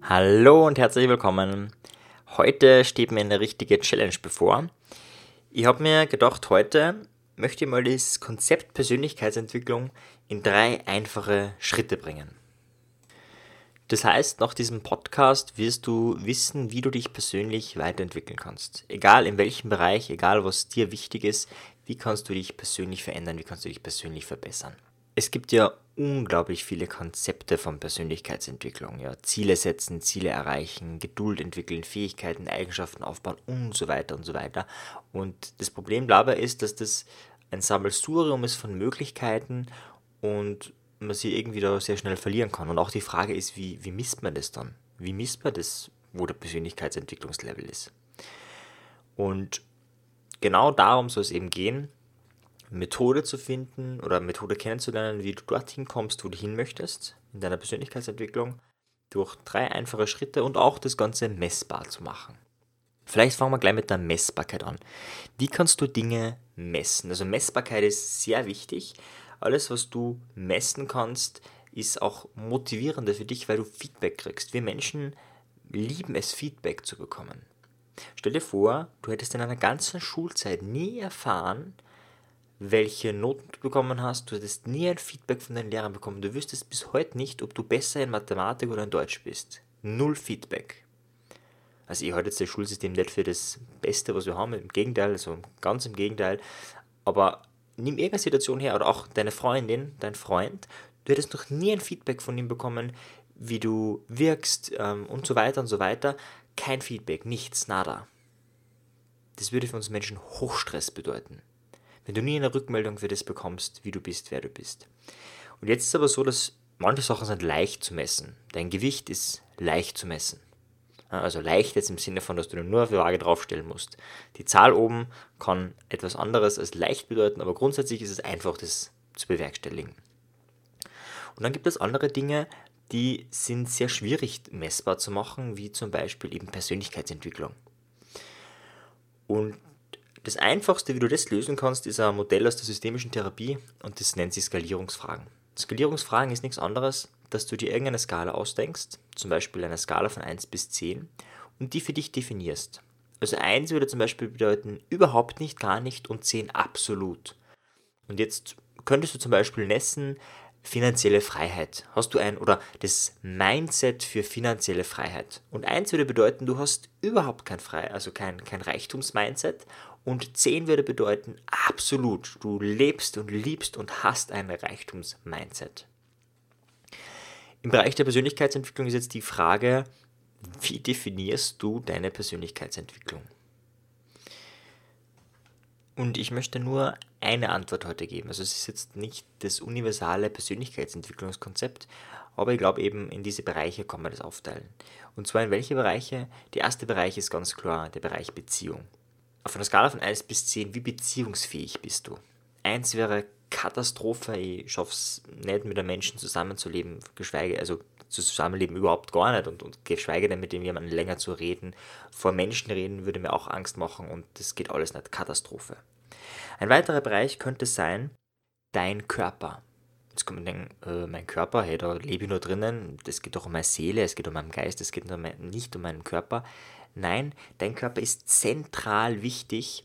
Hallo und herzlich willkommen. Heute steht mir eine richtige Challenge bevor. Ich habe mir gedacht, heute möchte ich mal das Konzept Persönlichkeitsentwicklung in drei einfache Schritte bringen. Das heißt, nach diesem Podcast wirst du wissen, wie du dich persönlich weiterentwickeln kannst. Egal in welchem Bereich, egal was dir wichtig ist, wie kannst du dich persönlich verändern, wie kannst du dich persönlich verbessern. Es gibt ja unglaublich viele Konzepte von Persönlichkeitsentwicklung. Ja. Ziele setzen, Ziele erreichen, Geduld entwickeln, Fähigkeiten, Eigenschaften aufbauen und so weiter und so weiter. Und das Problem dabei ist, dass das ein Sammelsurium ist von Möglichkeiten und man sie irgendwie da sehr schnell verlieren kann. Und auch die Frage ist, wie, wie misst man das dann? Wie misst man das, wo der Persönlichkeitsentwicklungslevel ist? Und genau darum soll es eben gehen, Methode zu finden oder Methode kennenzulernen, wie du dorthin kommst, wo du hin möchtest in deiner Persönlichkeitsentwicklung, durch drei einfache Schritte und auch das Ganze messbar zu machen. Vielleicht fangen wir gleich mit der Messbarkeit an. Wie kannst du Dinge messen? Also Messbarkeit ist sehr wichtig. Alles, was du messen kannst, ist auch motivierender für dich, weil du Feedback kriegst. Wir Menschen lieben es, Feedback zu bekommen. Stell dir vor, du hättest in einer ganzen Schulzeit nie erfahren, welche Noten du bekommen hast. Du hättest nie ein Feedback von deinen Lehrern bekommen. Du wüsstest bis heute nicht, ob du besser in Mathematik oder in Deutsch bist. Null Feedback. Also ich halte jetzt das Schulsystem nicht für das Beste, was wir haben. Im Gegenteil, also ganz im Gegenteil. Aber nimm irgendeine Situation her oder auch deine Freundin, dein Freund. Du hättest noch nie ein Feedback von ihm bekommen, wie du wirkst ähm, und so weiter und so weiter. Kein Feedback, nichts, nada. Das würde für uns Menschen Hochstress bedeuten wenn du nie eine Rückmeldung für das bekommst, wie du bist, wer du bist. Und jetzt ist aber so, dass manche Sachen sind leicht zu messen. Dein Gewicht ist leicht zu messen. Also leicht jetzt im Sinne von, dass du nur auf die Waage draufstellen musst. Die Zahl oben kann etwas anderes als leicht bedeuten, aber grundsätzlich ist es einfach, das zu bewerkstelligen. Und dann gibt es andere Dinge, die sind sehr schwierig messbar zu machen, wie zum Beispiel eben Persönlichkeitsentwicklung. Und das einfachste, wie du das lösen kannst, ist ein Modell aus der systemischen Therapie und das nennt sich Skalierungsfragen. Skalierungsfragen ist nichts anderes, dass du dir irgendeine Skala ausdenkst, zum Beispiel eine Skala von 1 bis 10, und die für dich definierst. Also 1 würde zum Beispiel bedeuten überhaupt nicht, gar nicht und 10 absolut. Und jetzt könntest du zum Beispiel messen, finanzielle Freiheit. Hast du ein oder das Mindset für finanzielle Freiheit. Und eins würde bedeuten, du hast überhaupt kein Frei, also kein, kein Reichtums-Mindset und 10 würde bedeuten, absolut, du lebst und liebst und hast ein Reichtums-Mindset. Im Bereich der Persönlichkeitsentwicklung ist jetzt die Frage, wie definierst du deine Persönlichkeitsentwicklung? Und ich möchte nur eine Antwort heute geben. Also es ist jetzt nicht das universale Persönlichkeitsentwicklungskonzept, aber ich glaube eben in diese Bereiche kann man das aufteilen. Und zwar in welche Bereiche? Der erste Bereich ist ganz klar der Bereich Beziehung. Auf einer Skala von 1 bis 10, wie beziehungsfähig bist du? 1 wäre Katastrophe, ich schaffe es nicht mit einem Menschen zusammenzuleben, geschweige, also zusammenleben überhaupt gar nicht und, und geschweige denn mit dem jemanden länger zu reden. Vor Menschen reden würde mir auch Angst machen und das geht alles nicht. Katastrophe. Ein weiterer Bereich könnte sein, dein Körper. Jetzt kann man denken, äh, mein Körper, hey, da lebe ich nur drinnen, es geht doch um meine Seele, es geht um meinen Geist, es geht nicht um meinen Körper. Nein, dein Körper ist zentral wichtig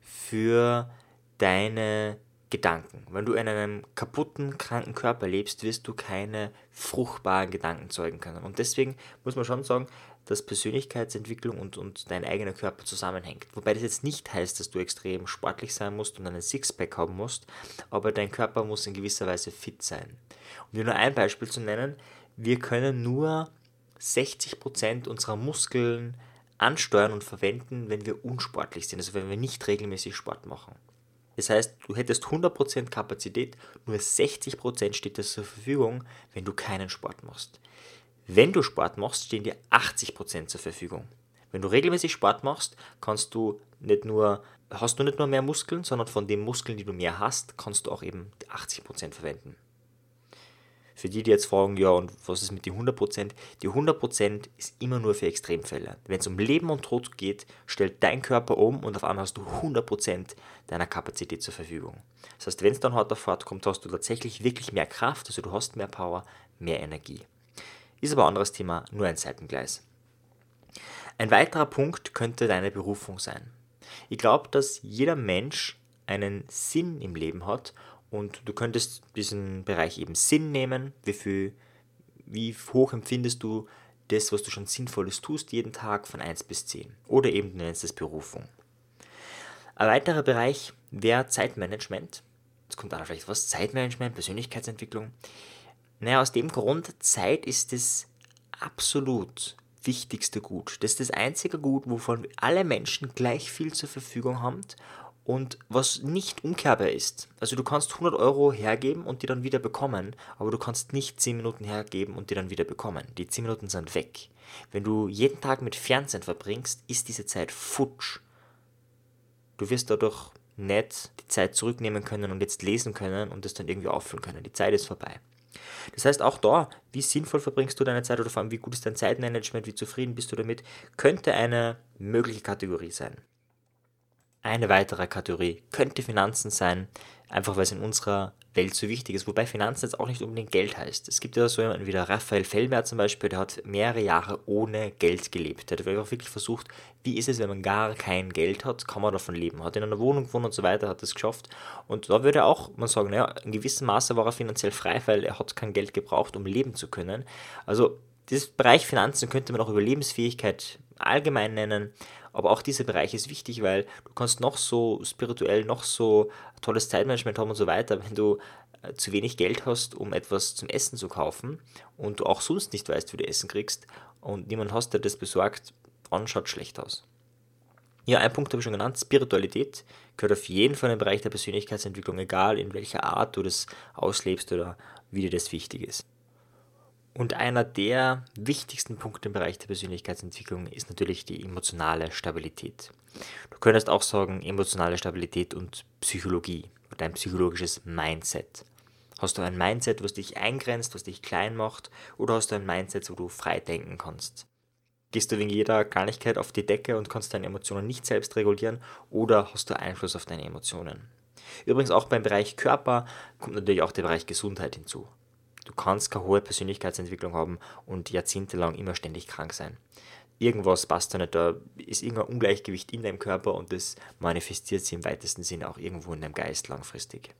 für deine Gedanken. Wenn du in einem kaputten, kranken Körper lebst, wirst du keine fruchtbaren Gedanken zeugen können. Und deswegen muss man schon sagen, dass Persönlichkeitsentwicklung und, und dein eigener Körper zusammenhängt. Wobei das jetzt nicht heißt, dass du extrem sportlich sein musst und einen Sixpack haben musst, aber dein Körper muss in gewisser Weise fit sein. Um dir nur ein Beispiel zu nennen, wir können nur 60% unserer Muskeln ansteuern und verwenden, wenn wir unsportlich sind, also wenn wir nicht regelmäßig Sport machen. Das heißt, du hättest 100% Kapazität, nur 60% steht dir zur Verfügung, wenn du keinen Sport machst. Wenn du Sport machst, stehen dir 80% zur Verfügung. Wenn du regelmäßig Sport machst, kannst du nicht nur, hast du nicht nur mehr Muskeln, sondern von den Muskeln, die du mehr hast, kannst du auch eben 80% verwenden. Für die, die jetzt fragen, ja, und was ist mit den 100%? Die 100% ist immer nur für Extremfälle. Wenn es um Leben und Tod geht, stellt dein Körper um und auf einmal hast du 100% deiner Kapazität zur Verfügung. Das heißt, wenn es dann hart auf Fahrt kommt, hast du tatsächlich wirklich mehr Kraft, also du hast mehr Power, mehr Energie. Ist aber ein anderes Thema, nur ein Seitengleis. Ein weiterer Punkt könnte deine Berufung sein. Ich glaube, dass jeder Mensch einen Sinn im Leben hat und du könntest diesen Bereich eben Sinn nehmen, wie, viel, wie hoch empfindest du das, was du schon Sinnvolles tust, jeden Tag von 1 bis 10. Oder eben du nennst es Berufung. Ein weiterer Bereich wäre Zeitmanagement. Jetzt kommt da vielleicht was, Zeitmanagement, Persönlichkeitsentwicklung. Naja, aus dem Grund, Zeit ist das absolut wichtigste Gut. Das ist das einzige Gut, wovon alle Menschen gleich viel zur Verfügung haben und was nicht umkehrbar ist. Also du kannst 100 Euro hergeben und die dann wieder bekommen, aber du kannst nicht 10 Minuten hergeben und die dann wieder bekommen. Die 10 Minuten sind weg. Wenn du jeden Tag mit Fernsehen verbringst, ist diese Zeit futsch. Du wirst dadurch nicht die Zeit zurücknehmen können und jetzt lesen können und das dann irgendwie auffüllen können. Die Zeit ist vorbei. Das heißt, auch da, wie sinnvoll verbringst du deine Zeit oder vor allem, wie gut ist dein Zeitmanagement, wie zufrieden bist du damit, könnte eine mögliche Kategorie sein. Eine weitere Kategorie könnte Finanzen sein, einfach weil es in unserer Welt so wichtig ist, wobei Finanzen jetzt auch nicht unbedingt Geld heißt. Es gibt ja so jemanden wie der Raphael Fellmer zum Beispiel, der hat mehrere Jahre ohne Geld gelebt. Der hat einfach wirklich versucht, wie ist es, wenn man gar kein Geld hat, kann man davon leben. Hat in einer Wohnung gewohnt und so weiter, hat das geschafft. Und da würde auch man sagen, naja, in gewissem Maße war er finanziell frei, weil er hat kein Geld gebraucht, um leben zu können. Also dieses Bereich Finanzen könnte man auch Überlebensfähigkeit allgemein nennen. Aber auch dieser Bereich ist wichtig, weil du kannst noch so spirituell, noch so tolles Zeitmanagement haben und so weiter, wenn du äh, zu wenig Geld hast, um etwas zum Essen zu kaufen und du auch sonst nicht weißt, wie du Essen kriegst und niemand hast, der das besorgt, dann schaut schlecht aus. Ja, ein Punkt habe ich schon genannt, Spiritualität gehört auf jeden Fall in den Bereich der Persönlichkeitsentwicklung, egal in welcher Art du das auslebst oder wie dir das wichtig ist. Und einer der wichtigsten Punkte im Bereich der Persönlichkeitsentwicklung ist natürlich die emotionale Stabilität. Du könntest auch sagen, emotionale Stabilität und Psychologie oder ein psychologisches Mindset. Hast du ein Mindset, was dich eingrenzt, was dich klein macht, oder hast du ein Mindset, wo du frei denken kannst? Gehst du wegen jeder Kleinigkeit auf die Decke und kannst deine Emotionen nicht selbst regulieren, oder hast du Einfluss auf deine Emotionen? Übrigens auch beim Bereich Körper kommt natürlich auch der Bereich Gesundheit hinzu. Du kannst keine hohe Persönlichkeitsentwicklung haben und jahrzehntelang immer ständig krank sein. Irgendwas passt da nicht, da ist irgendein Ungleichgewicht in deinem Körper und das manifestiert sich im weitesten Sinne auch irgendwo in deinem Geist langfristig.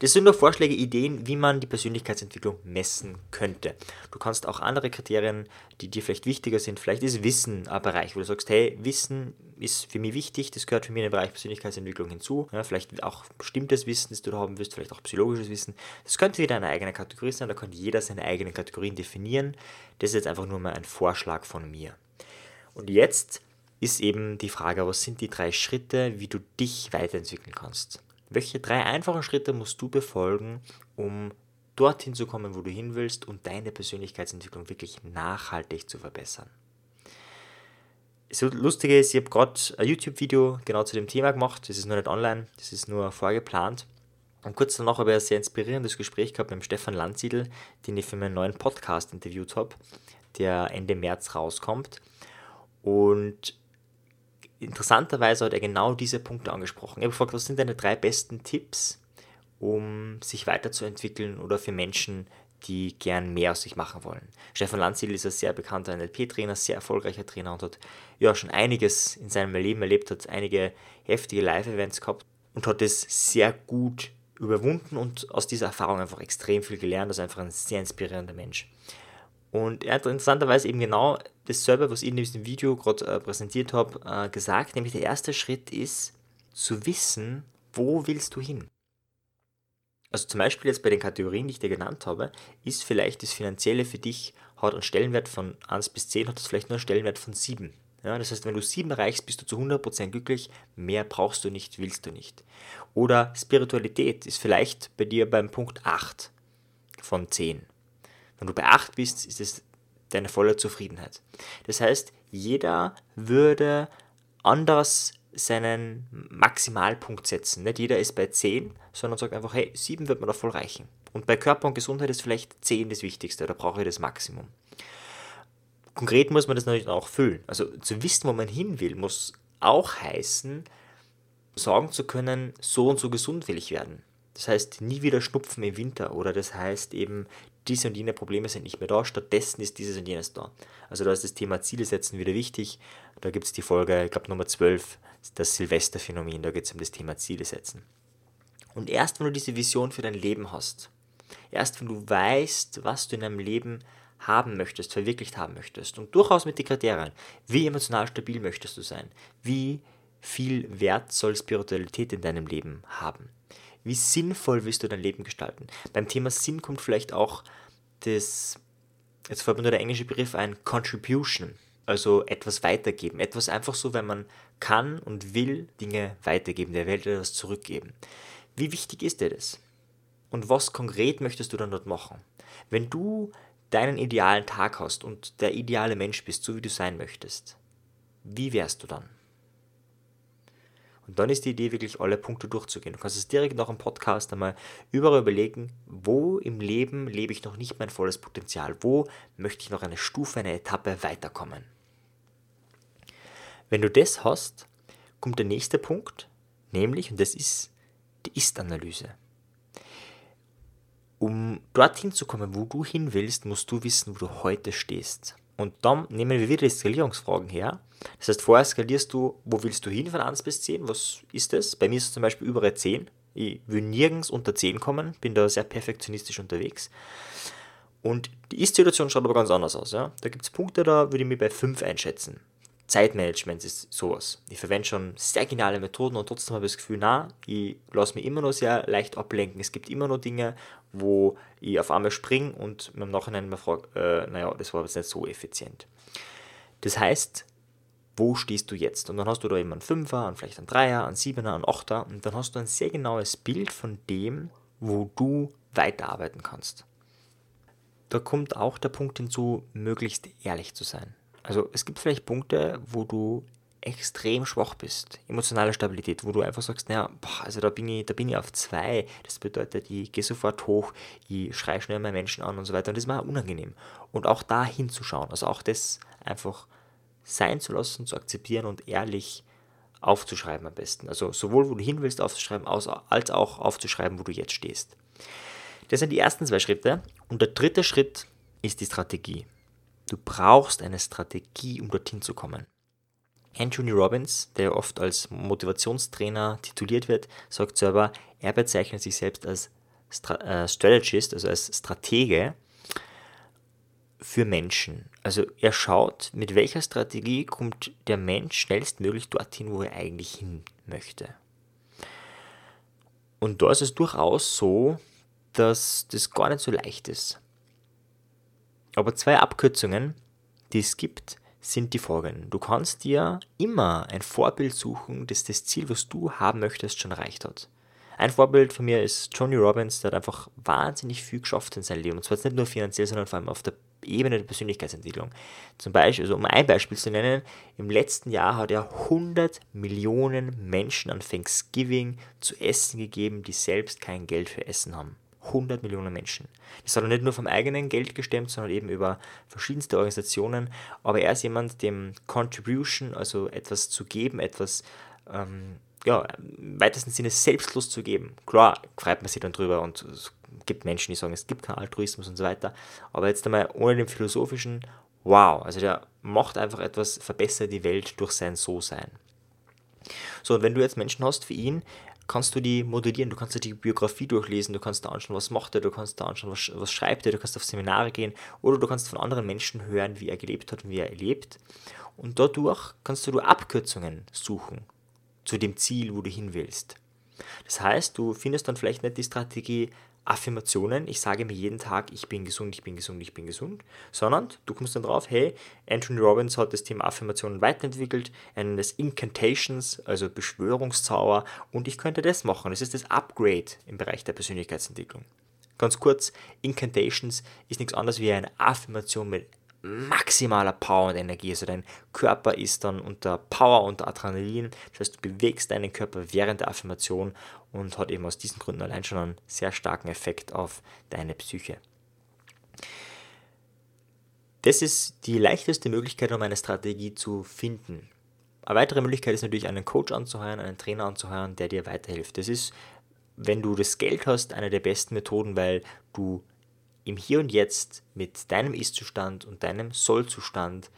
Das sind nur Vorschläge, Ideen, wie man die Persönlichkeitsentwicklung messen könnte. Du kannst auch andere Kriterien, die dir vielleicht wichtiger sind, vielleicht ist Wissen ein Bereich, wo du sagst, hey, Wissen ist für mich wichtig, das gehört für mich in den Bereich Persönlichkeitsentwicklung hinzu. Ja, vielleicht auch bestimmtes Wissen, das du da haben wirst, vielleicht auch psychologisches Wissen. Das könnte wieder eine eigene Kategorie sein, da kann jeder seine eigenen Kategorien definieren. Das ist jetzt einfach nur mal ein Vorschlag von mir. Und jetzt ist eben die Frage, was sind die drei Schritte, wie du dich weiterentwickeln kannst. Welche drei einfachen Schritte musst du befolgen, um dorthin zu kommen, wo du hin willst und deine Persönlichkeitsentwicklung wirklich nachhaltig zu verbessern? Das Lustige ist, ich habe gerade ein YouTube-Video genau zu dem Thema gemacht. Das ist noch nicht online, das ist nur vorgeplant. Und kurz danach habe ich ein sehr inspirierendes Gespräch gehabt mit dem Stefan Landsiedel, den ich für meinen neuen Podcast interviewt habe, der Ende März rauskommt. Und interessanterweise hat er genau diese Punkte angesprochen. Er hat gefragt, was sind deine drei besten Tipps, um sich weiterzuentwickeln oder für Menschen, die gern mehr aus sich machen wollen. Stefan Landsiedel ist ein sehr bekannter NLP-Trainer, sehr erfolgreicher Trainer und hat ja schon einiges in seinem Leben erlebt, hat einige heftige Live-Events gehabt und hat es sehr gut überwunden und aus dieser Erfahrung einfach extrem viel gelernt. Das ist einfach ein sehr inspirierender Mensch. Und er hat interessanterweise eben genau dasselbe, was ich in diesem Video gerade äh, präsentiert habe, äh, gesagt, nämlich der erste Schritt ist zu wissen, wo willst du hin. Also zum Beispiel jetzt bei den Kategorien, die ich dir genannt habe, ist vielleicht das Finanzielle für dich, hat einen Stellenwert von 1 bis 10, hat das vielleicht nur einen Stellenwert von 7. Ja, das heißt, wenn du 7 erreichst, bist du zu 100% glücklich, mehr brauchst du nicht, willst du nicht. Oder Spiritualität ist vielleicht bei dir beim Punkt 8 von 10. Wenn du bei 8 bist, ist es deine volle Zufriedenheit. Das heißt, jeder würde anders seinen Maximalpunkt setzen. Nicht jeder ist bei 10, sondern sagt einfach, hey, 7 wird mir da voll reichen. Und bei Körper und Gesundheit ist vielleicht 10 das Wichtigste, da brauche ich das Maximum. Konkret muss man das natürlich auch füllen. Also zu wissen, wo man hin will, muss auch heißen, sagen zu können, so und so gesund will ich werden. Das heißt, nie wieder Schnupfen im Winter oder das heißt eben, diese und jene Probleme sind nicht mehr da, stattdessen ist dieses und jenes da. Also da ist das Thema Ziele setzen wieder wichtig. Da gibt es die Folge, ich glaube Nummer 12, das Silvesterphänomen, da geht es um das Thema Ziele setzen. Und erst wenn du diese Vision für dein Leben hast, erst wenn du weißt, was du in deinem Leben haben möchtest, verwirklicht haben möchtest und durchaus mit den Kriterien, wie emotional stabil möchtest du sein, wie viel Wert soll Spiritualität in deinem Leben haben, wie sinnvoll willst du dein Leben gestalten. Beim Thema Sinn kommt vielleicht auch das, jetzt fällt mir nur der englische Begriff ein, Contribution, also etwas weitergeben, etwas einfach so, wenn man kann und will Dinge weitergeben, der Welt etwas zurückgeben. Wie wichtig ist dir das? Und was konkret möchtest du dann dort machen? Wenn du deinen idealen Tag hast und der ideale Mensch bist, so wie du sein möchtest, wie wärst du dann? Und dann ist die Idee, wirklich alle Punkte durchzugehen. Du kannst es direkt nach dem Podcast einmal überall überlegen, wo im Leben lebe ich noch nicht mein volles Potenzial, wo möchte ich noch eine Stufe, eine Etappe weiterkommen. Wenn du das hast, kommt der nächste Punkt, nämlich, und das ist die Ist-Analyse. Um dorthin zu kommen, wo du hin willst, musst du wissen, wo du heute stehst. Und dann nehmen wir wieder die Skalierungsfragen her. Das heißt, vorher skalierst du, wo willst du hin von 1 bis 10? Was ist das? Bei mir ist es zum Beispiel überall 10. Ich will nirgends unter 10 kommen, bin da sehr perfektionistisch unterwegs. Und die Ist-Situation schaut aber ganz anders aus. Ja? Da gibt es Punkte, da würde ich mich bei 5 einschätzen. Zeitmanagement ist sowas. Ich verwende schon sehr geniale Methoden und trotzdem habe ich das Gefühl, na, ich lasse mich immer noch sehr leicht ablenken. Es gibt immer noch Dinge, wo ich auf einmal springe und mir im Nachhinein mir frage, äh, naja, das war jetzt nicht so effizient. Das heißt, wo stehst du jetzt? Und dann hast du da eben einen Fünfer, einen vielleicht einen Dreier, einen Siebener, einen Achter und dann hast du ein sehr genaues Bild von dem, wo du weiterarbeiten kannst. Da kommt auch der Punkt hinzu, möglichst ehrlich zu sein. Also es gibt vielleicht Punkte, wo du extrem schwach bist, emotionale Stabilität, wo du einfach sagst, naja, boah, also da bin ich, da bin ich auf zwei, das bedeutet, ich gehe sofort hoch, ich schreie schnell meine Menschen an und so weiter und das ist mir unangenehm. Und auch da hinzuschauen, also auch das einfach sein zu lassen, zu akzeptieren und ehrlich aufzuschreiben am besten. Also sowohl wo du hin willst aufzuschreiben, als auch aufzuschreiben, wo du jetzt stehst. Das sind die ersten zwei Schritte und der dritte Schritt ist die Strategie. Du brauchst eine Strategie, um dorthin zu kommen. Anthony Robbins, der oft als Motivationstrainer tituliert wird, sagt selber, er bezeichnet sich selbst als äh, Strategist, also als Stratege für Menschen. Also er schaut, mit welcher Strategie kommt der Mensch schnellstmöglich dorthin, wo er eigentlich hin möchte. Und da ist es durchaus so, dass das gar nicht so leicht ist. Aber zwei Abkürzungen, die es gibt, sind die folgenden. Du kannst dir immer ein Vorbild suchen, das das Ziel, was du haben möchtest, schon erreicht hat. Ein Vorbild von mir ist Johnny Robbins, der hat einfach wahnsinnig viel geschafft in seinem Leben. Und zwar nicht nur finanziell, sondern vor allem auf der Ebene der Persönlichkeitsentwicklung. Zum Beispiel, also um ein Beispiel zu nennen, im letzten Jahr hat er 100 Millionen Menschen an Thanksgiving zu essen gegeben, die selbst kein Geld für Essen haben. 100 Millionen Menschen. Das hat er nicht nur vom eigenen Geld gestemmt, sondern eben über verschiedenste Organisationen. Aber er ist jemand, dem Contribution, also etwas zu geben, etwas ähm, ja, im weitesten Sinne selbstlos zu geben. Klar, freut man sich dann drüber und es gibt Menschen, die sagen, es gibt keinen Altruismus und so weiter. Aber jetzt einmal ohne den philosophischen, wow, also der macht einfach etwas, verbessert die Welt durch sein So-Sein. So, und wenn du jetzt Menschen hast für ihn, kannst du die modellieren, du kannst dir die Biografie durchlesen, du kannst da anschauen, was macht er, du kannst da anschauen, was, was schreibt er, du kannst auf Seminare gehen oder du kannst von anderen Menschen hören, wie er gelebt hat und wie er erlebt. Und dadurch kannst du Abkürzungen suchen zu dem Ziel, wo du hin willst. Das heißt, du findest dann vielleicht nicht die Strategie, Affirmationen, ich sage mir jeden Tag, ich bin gesund, ich bin gesund, ich bin gesund, sondern du kommst dann drauf, hey, Anthony Robbins hat das Thema Affirmationen weiterentwickelt, er nennt es Incantations, also Beschwörungszauber und ich könnte das machen. Das ist das Upgrade im Bereich der Persönlichkeitsentwicklung. Ganz kurz, Incantations ist nichts anderes wie eine Affirmation mit maximaler Power und Energie. Also dein Körper ist dann unter Power, unter Adrenalin. Das heißt, du bewegst deinen Körper während der Affirmation und hat eben aus diesen Gründen allein schon einen sehr starken Effekt auf deine Psyche. Das ist die leichteste Möglichkeit, um eine Strategie zu finden. Eine weitere Möglichkeit ist natürlich, einen Coach anzuheuern, einen Trainer anzuheuern, der dir weiterhilft. Das ist, wenn du das Geld hast, eine der besten Methoden, weil du im Hier und Jetzt mit deinem Ist-Zustand und deinem Soll-Zustand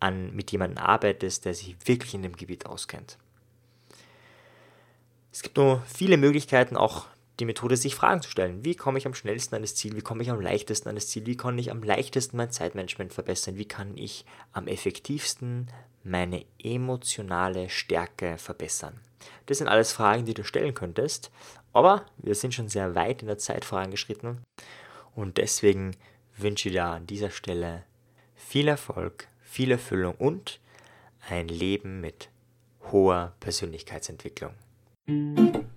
an, mit jemandem arbeitest, der sich wirklich in dem Gebiet auskennt. Es gibt nur viele Möglichkeiten, auch die Methode, sich Fragen zu stellen. Wie komme ich am schnellsten an das Ziel? Wie komme ich am leichtesten an das Ziel? Wie kann ich am leichtesten mein Zeitmanagement verbessern? Wie kann ich am effektivsten meine emotionale Stärke verbessern? Das sind alles Fragen, die du stellen könntest. Aber wir sind schon sehr weit in der Zeit vorangeschritten. Und deswegen wünsche ich dir an dieser Stelle viel Erfolg, viel Erfüllung und ein Leben mit hoher Persönlichkeitsentwicklung. Thank you.